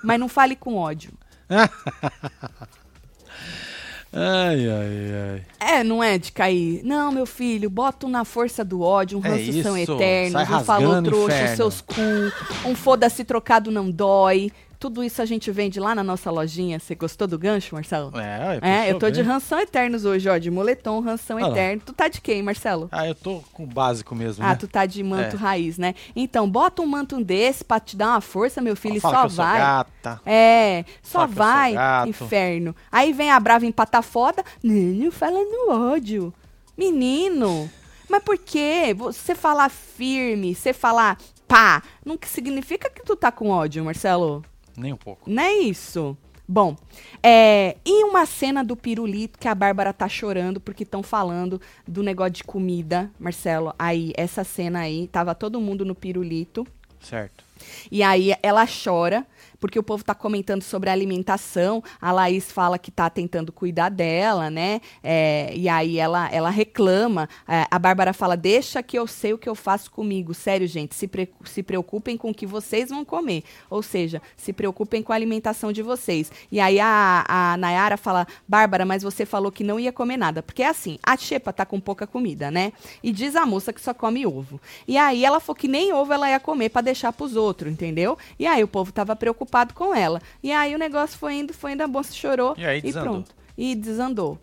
Mas não fale com ódio. Ai, ai, ai. É, não é de cair. Não, meu filho, bota na força do ódio, um É ranço são isso, eternos, um falou trouxa, inferno. seus cu, um foda-se trocado não dói. Tudo isso a gente vende lá na nossa lojinha. Você gostou do gancho, Marcelo? É, É, eu tô puxou de bem. ranção eternos hoje, ó. De moletom, ranção Ah lá. eterno. Tu tá de quem, Marcelo? Ah, eu tô com o básico mesmo, Ah, né? tu tá de manto É. raiz, né? Então, bota um manto desse pra te dar uma força, meu filho, Fala só que eu sou vai. gata. É, só Fala eu vai, inferno. Aí vem a brava empatar foda. Não, não fala no ódio. Menino, mas por quê? Você falar firme, você falar pá, não que significa que tu tá com ódio, Marcelo. Nem um pouco. Não é isso. Bom, é, e uma cena do pirulito que a Bárbara tá chorando porque estão falando do negócio de comida, Marcelo. Aí, essa cena aí, tava todo mundo no pirulito. Certo. E aí ela chora, porque o povo tá comentando sobre a alimentação. A Laís fala que tá tentando cuidar dela, né? É, e aí ela, ela reclama. É, a Bárbara fala: Deixa que eu sei o que eu faço comigo. Sério, gente, se, pre- se preocupem com o que vocês vão comer. Ou seja, se preocupem com a alimentação de vocês. E aí a, a Nayara fala: Bárbara, mas você falou que não ia comer nada. Porque é assim: a Xepa tá com pouca comida, né? E diz a moça que só come ovo. E aí ela falou que nem ovo ela ia comer pra deixar pros outros, entendeu? E aí o povo tava preocupado com ela. E aí o negócio foi indo, foi indo, a moça chorou E aí e desandou. pronto. E desandou.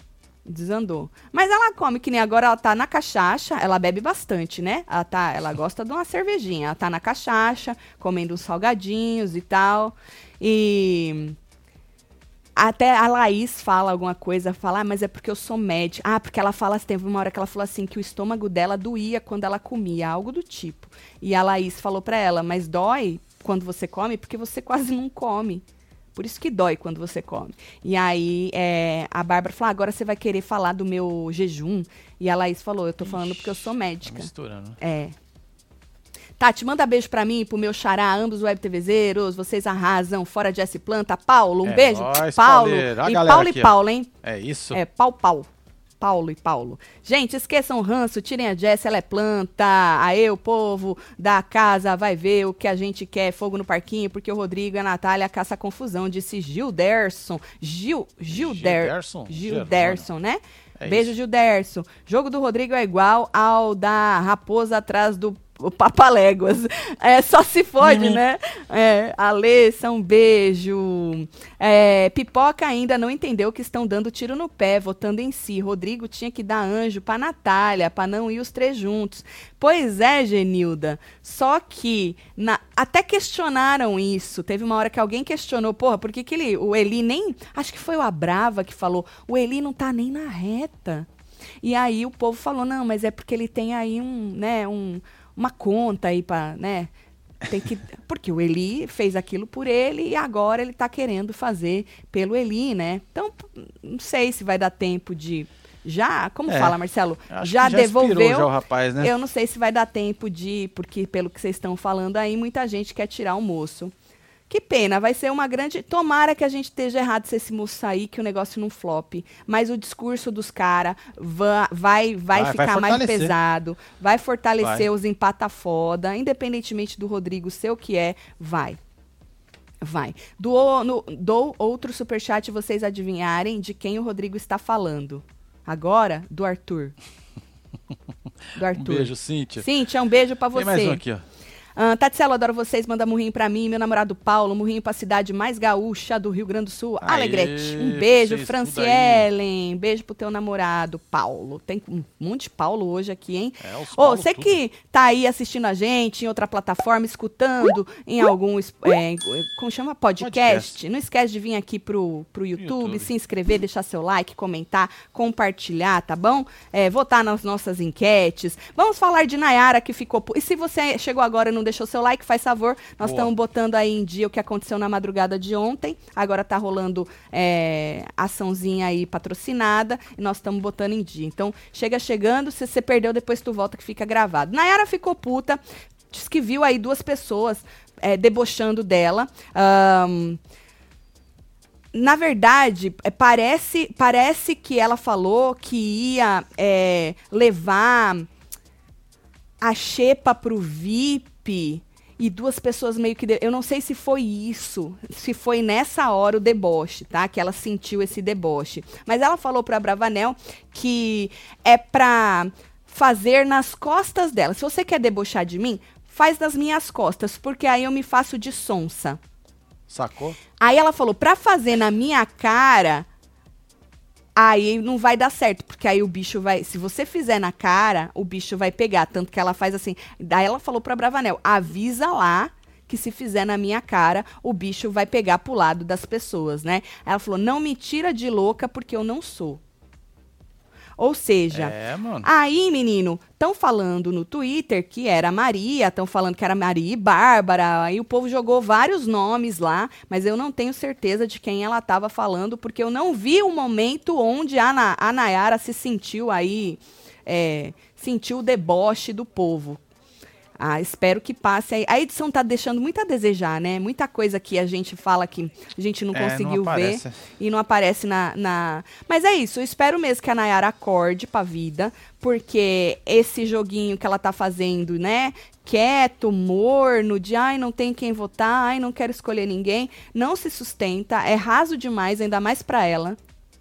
Desandou. Mas ela come que nem agora ela tá na cachaça, ela bebe bastante, né? Ela tá, ela gosta de uma cervejinha, ela tá na cachaça, comendo uns salgadinhos e tal. E até a Laís fala alguma coisa, fala, ah, mas é porque eu sou médica. Ah, porque ela fala, teve uma hora que ela falou assim, que o estômago dela doía quando ela comia, algo do tipo. E a Laís falou pra ela, mas dói quando você come porque você quase não come. Por isso que dói quando você come. E aí é, a Bárbara falou, ah, agora você vai querer falar do meu jejum. E a Laís falou, eu tô falando porque eu sou Tá médica. misturando. né? É. Tati, manda beijo pra mim, pro meu xará, ambos web TVzeiros. Vocês arrasam. Fora Jesse Planta. Paulo, um É beijo. nóis, Paulo. A E Paulo aqui, e. Paulo, hein? É isso? É, pau, pau. Paulo e Paulo. Gente, esqueçam o ranço, tirem a Jess, ela é planta. Aí o povo da casa vai ver o que a gente quer, fogo no parquinho, porque o Rodrigo e a Natália caça confusão, disse Gilderson. Gil, Gilder, Gilderson? Gilderson, né? É Beijo. Gilderson. Jogo do Rodrigo é igual ao da raposa atrás do o Papaléguas. É, só se fode, né? É, Alessa, um beijo. É, Pipoca ainda não entendeu que estão dando tiro no pé, votando em si. Rodrigo tinha que dar anjo pra Natália, pra não ir os três juntos. Pois é, Genilda. Só que na- até questionaram isso. Teve uma hora que alguém questionou, porra, por que, que ele, o Eli nem. Acho que foi o Abrava que falou: o Eli não tá nem na reta. E aí o povo falou: não, mas é porque ele tem aí um, né, um, uma conta aí pra, né? Tem que. Porque o Eli fez aquilo por ele e agora ele tá querendo fazer pelo Eli, né? Então, não sei se vai dar tempo de. Já, como É, fala, Marcelo? Já já devolveu. já o rapaz, né? Eu não sei se vai dar tempo de, porque pelo que vocês estão falando aí, muita gente quer tirar o moço. Que pena, vai ser uma grande. Tomara que a gente esteja errado se esse moço sair, que o negócio não flop. Mas o discurso dos caras vai, vai, vai Vai- vai ficar mais pesado, vai fortalecer os empata foda, independentemente do Rodrigo ser o que é, vai. Vai. Dou, no, dou outro superchat vocês adivinharem de quem o Rodrigo está falando. Agora, do Arthur. Do Um Arthur. beijo, Cíntia. Cíntia, um beijo pra você. Tem mais um aqui, ó. Ah, Tatselo, adoro vocês. Manda murrinho pra mim. Meu namorado Paulo, murrinho pra cidade mais gaúcha do Rio Grande do Sul, Aê, Alegrete. Um beijo, vocês Franci tudo aí. Ellen. Beijo pro teu namorado, Paulo. Tem um monte de Paulo hoje aqui, hein? É, Ô, Paulo você tudo. que tá aí assistindo a gente em outra plataforma, escutando em algum, é, como chama? Podcast. Podcast. Não esquece de vir aqui pro, pro YouTube, YouTube. se inscrever, deixar seu like, comentar, compartilhar, tá bom? É, votar nas nossas enquetes. Vamos falar de Nayara que ficou... E se você chegou agora e não deixou seu like, faz favor. Nós estamos botando aí em dia o que aconteceu na madrugada de ontem. Agora tá rolando é, açãozinha aí patrocinada e nós estamos botando em dia. Então, chega chegando, se você perdeu, depois tu volta que fica gravado. Nayara ficou puta, diz que viu aí duas pessoas é, debochando dela. Ahn, na verdade, é, parece, parece que ela falou que ia é, levar a Xepa pro VIP e duas pessoas meio que. de- Eu não sei se foi isso, se foi nessa hora o deboche, tá? Que ela sentiu esse deboche. Mas ela falou pra Bravanel que é pra fazer nas costas dela. Se você quer debochar de mim, faz nas minhas costas, porque aí eu me faço de sonsa. Sacou? Aí ela falou, pra fazer na minha cara, aí não vai dar certo, porque aí o bicho vai, se você fizer na cara, o bicho vai pegar, tanto que ela faz assim. Daí ela falou pra Bravanel, avisa lá que se fizer na minha cara, o bicho vai pegar pro lado das pessoas, né? Ela falou, não me tira de louca porque eu não sou. Ou seja, É. Aí, menino, estão falando no Twitter que era Maria, estão falando que era Maria e Bárbara, aí o povo jogou vários nomes lá, mas eu não tenho certeza de quem ela estava falando, porque eu não vi o momento onde a, Na- a Nayara se sentiu aí, é, sentiu o deboche do povo. Ah, espero que passe aí. A edição tá deixando muito a desejar, né? Muita coisa que a gente fala que a gente não É, não conseguiu ver aparece. e não aparece na, na. Mas é isso, eu espero mesmo que a Nayara acorde pra vida, porque esse joguinho que ela tá fazendo, né? Quieto, morno, de ai, não tem quem votar, ai, não quero escolher ninguém, não se sustenta, é raso demais, ainda mais pra ela.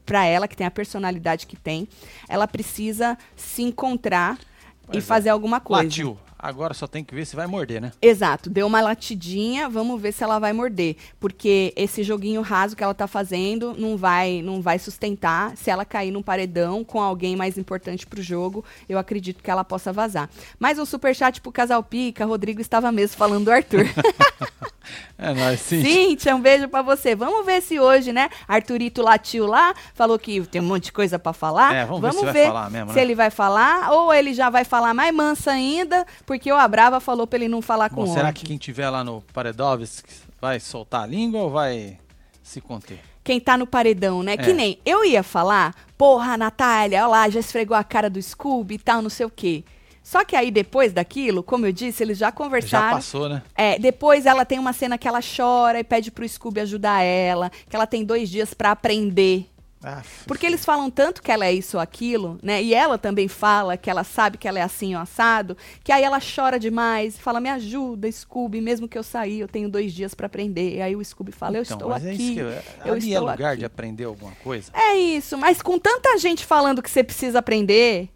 Pra ela, que tem a personalidade que tem, ela precisa se encontrar Pois e é. fazer alguma coisa. Latiu. Agora só tem que ver se vai morder, né? Exato, deu uma latidinha, vamos ver se ela vai morder, porque esse joguinho raso que ela tá fazendo não vai, não vai sustentar. Se ela cair num paredão com alguém mais importante pro jogo, eu acredito que ela possa vazar. Mais um superchat pro Casal Pica, Rodrigo estava mesmo falando do Arthur. É nóis, sim. Cíntia, um beijo pra você. Vamos ver se hoje, né? Arthurito latiu lá, falou que tem um monte de coisa pra falar. É, vamos ver se vai falar mesmo, se né? ele vai falar ou ele já vai falar mais mansa ainda, porque o Abrava falou pra ele não falar com Bom, será ódio. que quem tiver lá no Paredovski vai soltar a língua ou vai se conter? quem tá no paredão, né? É. Que nem eu ia falar, porra, Natália, olha lá, já esfregou a cara do Scooby e tal, não sei o quê. Só que aí depois daquilo, como eu disse, eles já Já conversaram. passou, né? É, depois ela tem uma cena que ela chora e pede pro Scooby ajudar ela, que ela tem dois dias pra aprender. Porque eles falam tanto que ela é isso ou aquilo, né? E ela também fala que ela sabe que ela é assim ou assado, que aí ela chora demais, fala: "Me ajuda, Scooby, mesmo que eu sair, eu tenho dois dias pra aprender". E aí o Scooby fala: "Eu então, estou mas é isso aqui". que eu, eu é estou lugar aqui. de aprender alguma coisa. É isso, mas com tanta gente falando que você precisa aprender,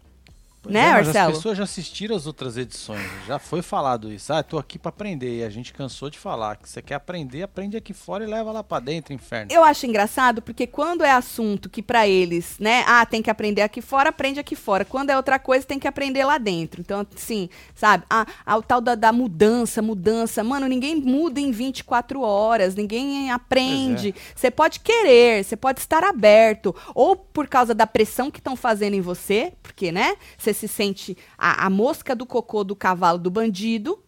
Pois né, é, Marcelo? As pessoas já assistiram as outras edições, já foi falado isso. Ah, tô aqui pra aprender. E a gente cansou de falar que você quer aprender, aprende aqui fora e leva lá pra dentro, inferno. Eu acho engraçado porque quando é assunto que pra eles, né, ah, tem que aprender aqui fora, aprende aqui fora. Quando é outra coisa, tem que aprender lá dentro. Então, assim, sabe, ah, ah, o tal da, da mudança, mudança. Mano, ninguém muda em 24 horas, ninguém aprende. Você pode querer, você pode estar aberto. Ou por causa da pressão que estão fazendo em você, porque, né, você se sente a, a mosca do cocô do cavalo do bandido,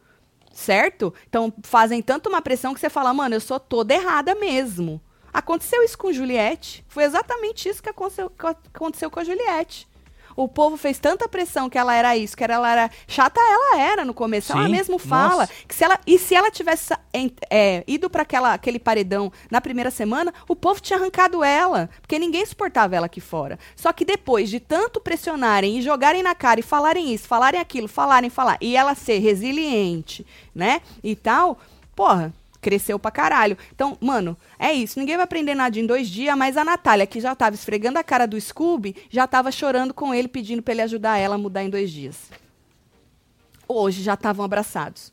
certo? Então fazem tanto uma pressão que você fala, mano, eu sou toda errada mesmo. Aconteceu isso com Juliette. Foi exatamente isso que aconteceu, que aconteceu com a Juliette. O povo fez tanta pressão que ela era isso, que ela era chata, ela era no começo. ela Sim, mesmo fala nossa. que se ela e se ela tivesse é, ido para aquele paredão na primeira semana, o povo tinha arrancado ela, porque ninguém suportava ela aqui fora. Só que depois de tanto pressionarem e jogarem na cara e falarem isso, falarem aquilo, falarem, falar, e ela ser resiliente, né? E tal, porra, cresceu pra caralho. Então, mano, é isso. Ninguém vai aprender nada em dois dias, mas a Natália, que já tava esfregando a cara do Scooby, já tava chorando com ele, pedindo pra ele ajudar ela a mudar em dois dias. Hoje já estavam abraçados.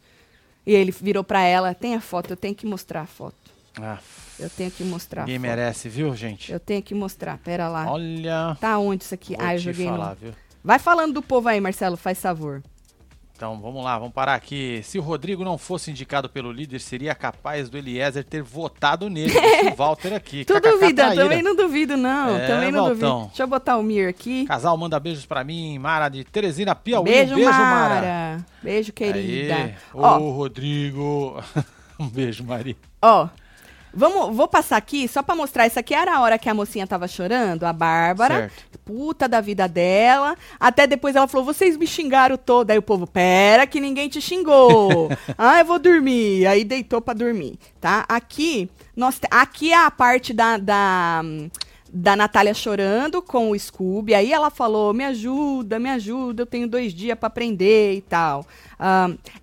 E ele virou pra ela, tem a foto, eu tenho que mostrar a foto. Ah, Eu tenho que mostrar ninguém a foto. merece, viu, gente? Eu tenho que mostrar, pera lá. Olha, Tá onde isso aqui? vou ah, eu joguei no... falar, viu? Vai falando do povo aí, Marcelo, faz favor. Então vamos lá, vamos parar aqui. Se o Rodrigo não fosse indicado pelo líder, seria capaz do Eliezer ter votado nele. O Walter aqui. Tu duvida? traíra. Também não duvido, não. É, também não Valtão. duvido. Deixa eu botar o Mir aqui. Casal manda beijos pra mim, Mara de Teresina Piauí. Beijo, um beijo Mara. Mara. Beijo, querida. Ô, Ó, Rodrigo. um beijo, Maria. ó. Vamos, vou passar aqui só pra mostrar. Isso aqui era a hora que a mocinha tava chorando, a Bárbara. Certo. Puta da vida dela. Até depois ela falou: vocês me xingaram todo. Aí o povo, pera que ninguém te xingou. ah, eu vou dormir. Aí deitou pra dormir, tá? Aqui, nós, aqui é a parte da. da da Natália chorando com o Scooby. Aí ela falou: me ajuda, me ajuda, eu tenho dois dias pra aprender e tal.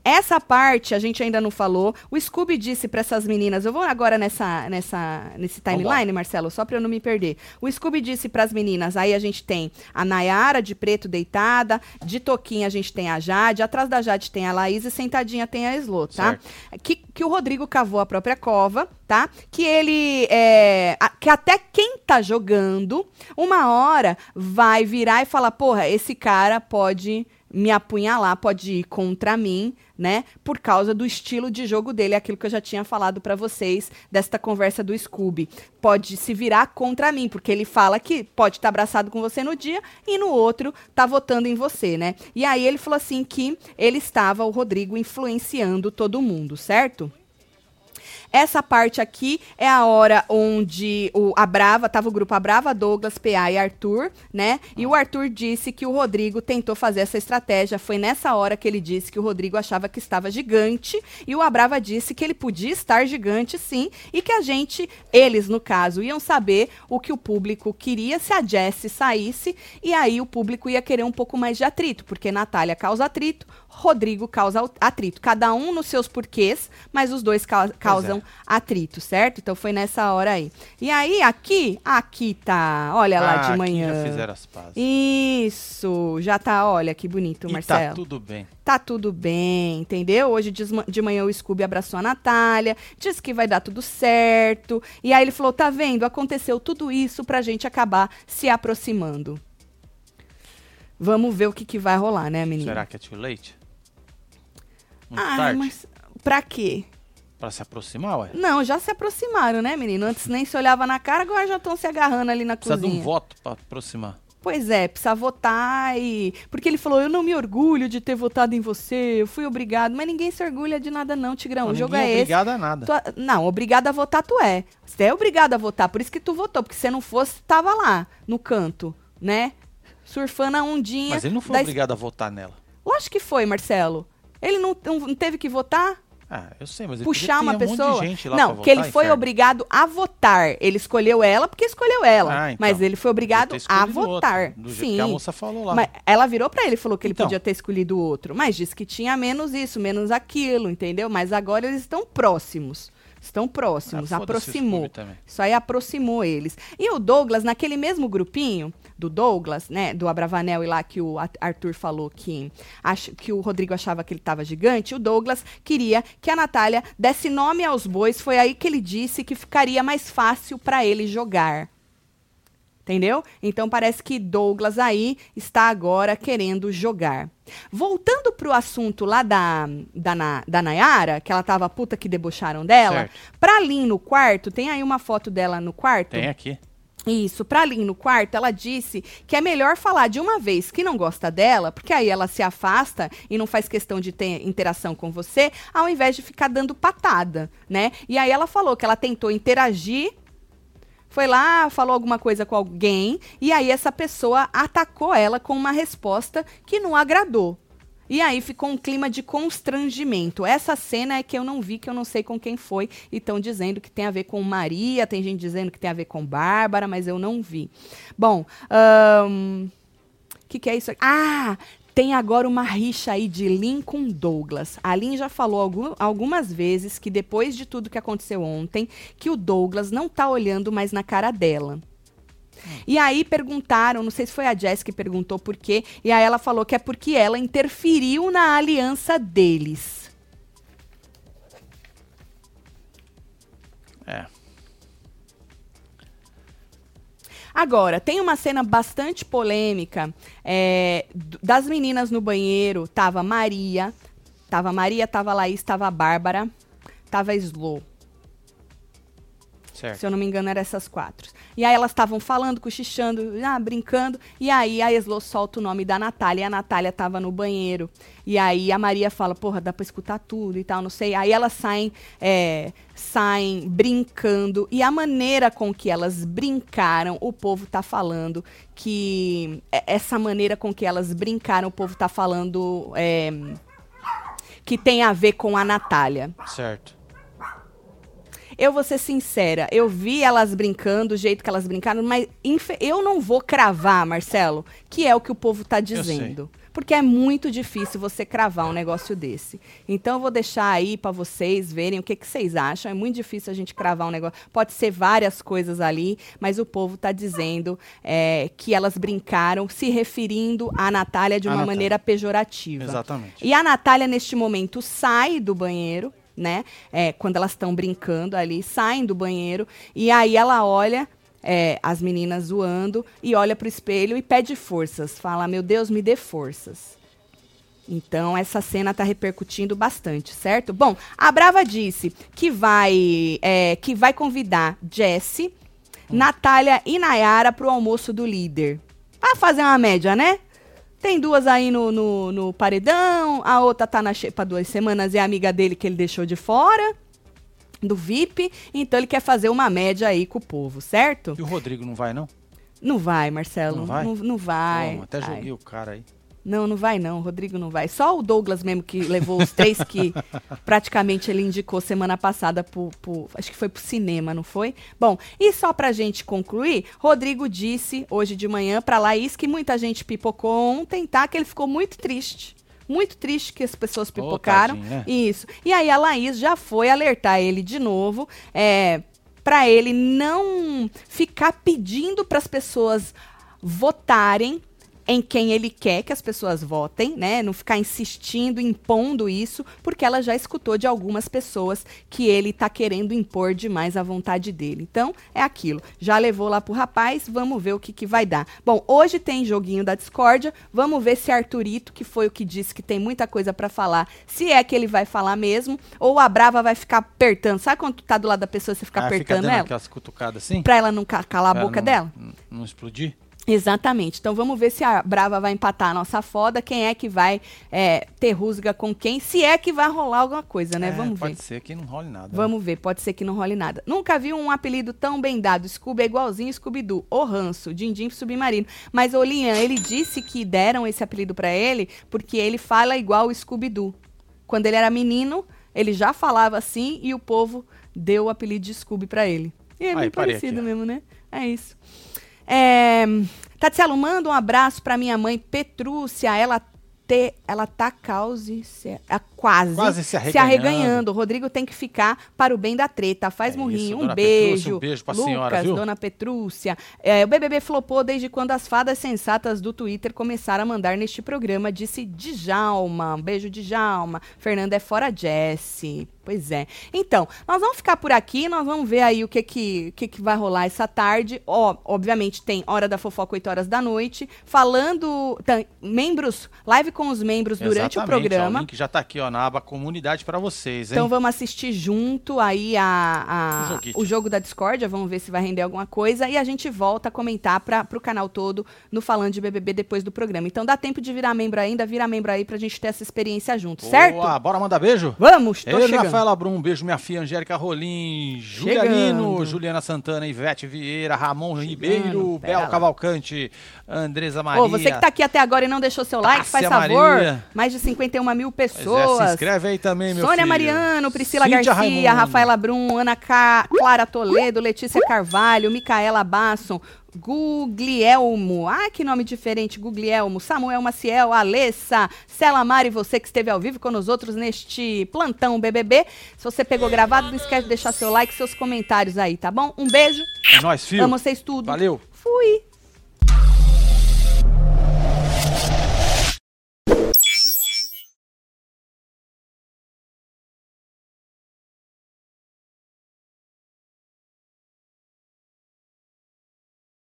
Essa parte a gente ainda não falou. O Scooby disse pra essas meninas: eu vou agora nessa, nessa, nesse timeline. Marcelo, só pra eu não me perder. O Scooby disse pras meninas: aí a gente tem a Nayara de preto deitada, de toquinha a gente tem a Jade, atrás da Jade tem a Laís e sentadinha tem a Slo, tá? Certo. Que, que o Rodrigo cavou a própria cova tá? Que ele é, a- que até quem tá jogando, uma hora vai virar e falar, porra, esse cara pode me apunhalar, pode ir contra mim, né? Por causa do estilo de jogo dele, aquilo que eu já tinha falado pra vocês desta conversa do Scooby. Pode se virar contra mim, porque ele fala que pode estar abraçado com você no dia e no outro tá votando em você, né? E aí ele falou assim que ele estava, o Rodrigo, influenciando todo mundo, certo? Essa parte aqui é a hora onde o, a Brava, tava o grupo A Brava, Douglas, PA e Arthur, né? E o Arthur disse que o Rodrigo tentou fazer essa estratégia. Foi nessa hora que ele disse que o Rodrigo achava que estava gigante. E o Abrava disse que ele podia estar gigante, sim. E que a gente, eles no caso, iam saber o que o público queria se a Jessie saísse. E aí o público ia querer um pouco mais de atrito, porque Natália causa atrito, Rodrigo causa atrito. Cada um nos seus porquês, mas os dois cau- causam atrito, certo? Então foi nessa hora aí. E aí, aqui, aqui tá. Olha lá Ah, de aqui manhã. Já fizeram as pazes. Isso, já tá, olha que bonito, E Marcelo. tá tudo bem. Tá tudo bem, entendeu? Hoje de de manhã o Scooby abraçou a Natália, disse que vai dar tudo certo. E aí ele falou: tá vendo? Aconteceu tudo isso pra gente acabar se aproximando. Vamos ver o que, que vai rolar, né, menina? Será que é too late? Muito ah, tarde? mas pra quê? Pra se aproximar, ué? Não, já se aproximaram, né, menino? Antes nem se olhava na cara, agora já estão se agarrando ali na Precisa de cozinha. um voto pra aproximar. Pois é, precisa votar e. Porque ele falou: eu não me orgulho de ter votado em você, eu fui obrigado. Mas ninguém se orgulha de nada, não, Tigrão. Não, o jogo ninguém é esse. obrigado a nada. Tu- não, obrigado a votar tu é. Você é obrigado a votar, por isso que tu votou, porque se não fosse, tava lá, no canto, né? Surfando a ondinha. Mas ele não foi obrigado a votar nela. Lógico que foi, Marcelo. Ele não, não- teve que votar? Ah, eu sei, mas ele puxar uma um pessoa? lá não, que ele votar, foi inferno. obrigado a votar. Ele escolheu ela porque escolheu ela. Ah, então. Mas ele foi obrigado a votar. outro, do jeito Sim. que a moça falou lá. Mas ela virou pra ele e falou que ele Então. podia ter escolhido outro. Mas disse que tinha menos isso, menos aquilo, entendeu? Mas agora eles estão próximos. Estão próximos. Ah, aproximou. Isso aí aproximou eles. E o Douglas, naquele mesmo grupinho do Douglas, né, do Abravanel e lá que o Ar- Arthur falou que, ach- que o Rodrigo achava que ele estava gigante, o Douglas queria que a Natália desse nome aos bois. Foi aí que ele disse que ficaria mais fácil para ele jogar. Entendeu? Então parece que Douglas aí está agora querendo jogar. Voltando pro assunto lá da, da, Na- da Nayara, que ela tava puta que debocharam dela, Certo. pra Lin no quarto, tem aí uma foto dela no quarto? Tem aqui. Isso, pra Lin no quarto, ela disse que é melhor falar de uma vez que não gosta dela, porque aí ela se afasta e não faz questão de ter interação com você, ao invés de ficar dando patada, né? E aí ela falou que ela tentou interagir foi lá, falou alguma coisa com alguém, e aí essa pessoa atacou ela com uma resposta que não agradou. E aí ficou um clima de constrangimento. Essa cena é que eu não vi, que eu não sei com quem foi. E estão dizendo que tem a ver com Maria, tem gente dizendo que tem a ver com Bárbara, mas eu não vi. Bom, o que, que é isso? Ah, tem agora uma rixa aí de Lin com Douglas. A Lin já falou algu- algumas vezes que depois de tudo que aconteceu ontem, que o Douglas não tá olhando mais na cara dela. E aí perguntaram, não sei se foi a Jess que perguntou por quê, e aí ela falou que é porque ela interferiu na aliança deles. É. Agora, tem uma cena bastante polêmica é, das meninas no banheiro. Tava Maria, tava Maria, tava Laís, tava Bárbara, tava Slow. Certo. Se eu não me engano, eram essas quatro. E aí elas estavam falando, cochichando, ah, brincando. E aí a Eslo solta o nome da Natália. E a Natália tava no banheiro. E aí a Maria fala, porra, dá pra escutar tudo e tal, não sei. Aí elas saem, é, saem brincando. E a maneira com que elas brincaram, o povo tá falando que é- essa maneira com que elas brincaram, o povo tá falando é, que tem a ver com a Natália. Certo. Eu vou ser sincera, eu vi elas brincando, o jeito que elas brincaram, mas eu não vou cravar, Marcelo, que é o que o povo tá dizendo. Porque é muito difícil você cravar um negócio desse. Então eu vou deixar aí pra vocês verem o que, que vocês acham. É muito difícil a gente cravar um negócio. Pode ser várias coisas ali, mas o povo tá dizendo é, que elas brincaram se referindo à Natália de uma maneira pejorativa. Exatamente. E a Natália, neste momento, sai do banheiro, né? É, quando elas estão brincando ali, saem do banheiro e aí ela olha é, as meninas zoando e olha pro espelho e pede forças. Fala, meu Deus, me dê forças. Então, essa cena está repercutindo bastante, certo? Bom, a Brava disse que vai, é, que vai convidar Jesse, hum. Natália e Nayara para o almoço do líder. A fazer uma média, né? Tem duas aí no, no, no paredão, a outra tá na xepa duas semanas, é amiga dele que ele deixou de fora do VIP, então ele quer fazer uma média aí com o povo, certo? E o Rodrigo não vai, não? Não vai, Marcelo. Não vai? Não, não vai. Pô, até joguei Ai. o cara aí. Não, não vai não, Rodrigo não vai. Só o Douglas mesmo que levou os três que praticamente ele indicou semana passada pro, pro, acho que foi pro cinema, não foi? Bom, e só pra gente concluir, Rodrigo disse hoje de manhã pra Laís que muita gente pipocou ontem, tá? Que ele ficou muito triste. Muito triste que as pessoas pipocaram. Oh, tadinho, né? Isso. E aí a Laís já foi alertar ele de novo, é, para ele não ficar pedindo para as pessoas votarem em quem ele quer que as pessoas votem, né? Não ficar insistindo, impondo isso, porque ela já escutou de algumas pessoas que ele tá querendo impor demais a vontade dele. Então, é aquilo. Já levou lá pro rapaz, vamos ver o que, que vai dar. Bom, hoje tem joguinho da discórdia, vamos ver se Arthurito, que foi o que disse que tem muita coisa para falar, se é que ele vai falar mesmo, ou a Brava vai ficar apertando. Sabe quando tu tá do lado da pessoa, você fica ah, apertando fica ela? aquelas cutucadas assim? Pra ela não calar a boca não, dela? Não explodir? Exatamente. Então vamos ver se a Brava vai empatar a nossa foda, quem é que vai é, ter rusga com quem, se é que vai rolar alguma coisa, né? É, vamos pode ver. Pode ser que não role nada. Vamos né? ver, pode ser que não role nada. Nunca vi um apelido tão bem dado. Scooby é igualzinho Scooby-Doo. O Ranço, Dindim Submarino. Mas o Lian, ele disse que deram esse apelido para ele porque ele fala igual o Scooby-Doo. Quando ele era menino, ele já falava assim e o povo deu o apelido de Scooby para ele. E é Aí, bem parecido aqui, mesmo, né? É isso. É, Tatielo, manda um abraço para minha mãe Petrúcia. Ela ter, ela tá cause, se, quase, quase se, arreganhando. se arreganhando. O Rodrigo tem que ficar para o bem da treta. Faz é murrinho. Isso, um beijo. um beijo pra Lucas, senhora? Dona Petrúcia. É, o BBB flopou desde quando as fadas sensatas do Twitter começaram a mandar neste programa, disse Djalma. Um beijo, Djalma. Fernanda é fora Jesse. Pois é. Então, nós vamos ficar por aqui, nós vamos ver aí o que que, que, que vai rolar essa tarde. Ó, obviamente tem Hora da Fofoca, 8 horas da noite, falando, tá, membros, live com os membros durante Exatamente, o programa. Ó, o link já tá aqui, ó, na aba comunidade para vocês, hein? Então vamos assistir junto aí a, a o, o, jogo da discórdia, vamos ver se vai render alguma coisa e a gente volta a comentar para o canal todo no Falando de BBB depois do programa. Então dá tempo de virar membro ainda, vira membro aí pra gente ter essa experiência junto, Boa, certo? bora mandar beijo? Vamos, tô Ei, chegando. Rafaela Brum, um beijo, minha filha Angélica Rolim, Juliano, Juliana Santana, Ivete Vieira, Ramon Chegando, Ribeiro, Bel Cavalcante, Andresa Maria. Ô, você que tá aqui até agora e não deixou seu like, Tássia faz favor. Maria. Mais de 51 mil pessoas. É, se inscreve aí também, meu Sônia filho. Mariano, Priscila Cíntia Garcia, Raimundo. Rafaela Brum, Ana. Clara Toledo, Letícia Carvalho, Micaela Basson, Guglielmo. Ah, que nome diferente, Guglielmo. Samuel Maciel, Alessa, Cela Mari, você que esteve ao vivo com nós outros neste plantão BBB. Se você pegou gravado, não esquece de deixar seu like, seus comentários aí, tá bom? Um beijo. É nóis, filho. Amo vocês tudo. Valeu. Fui.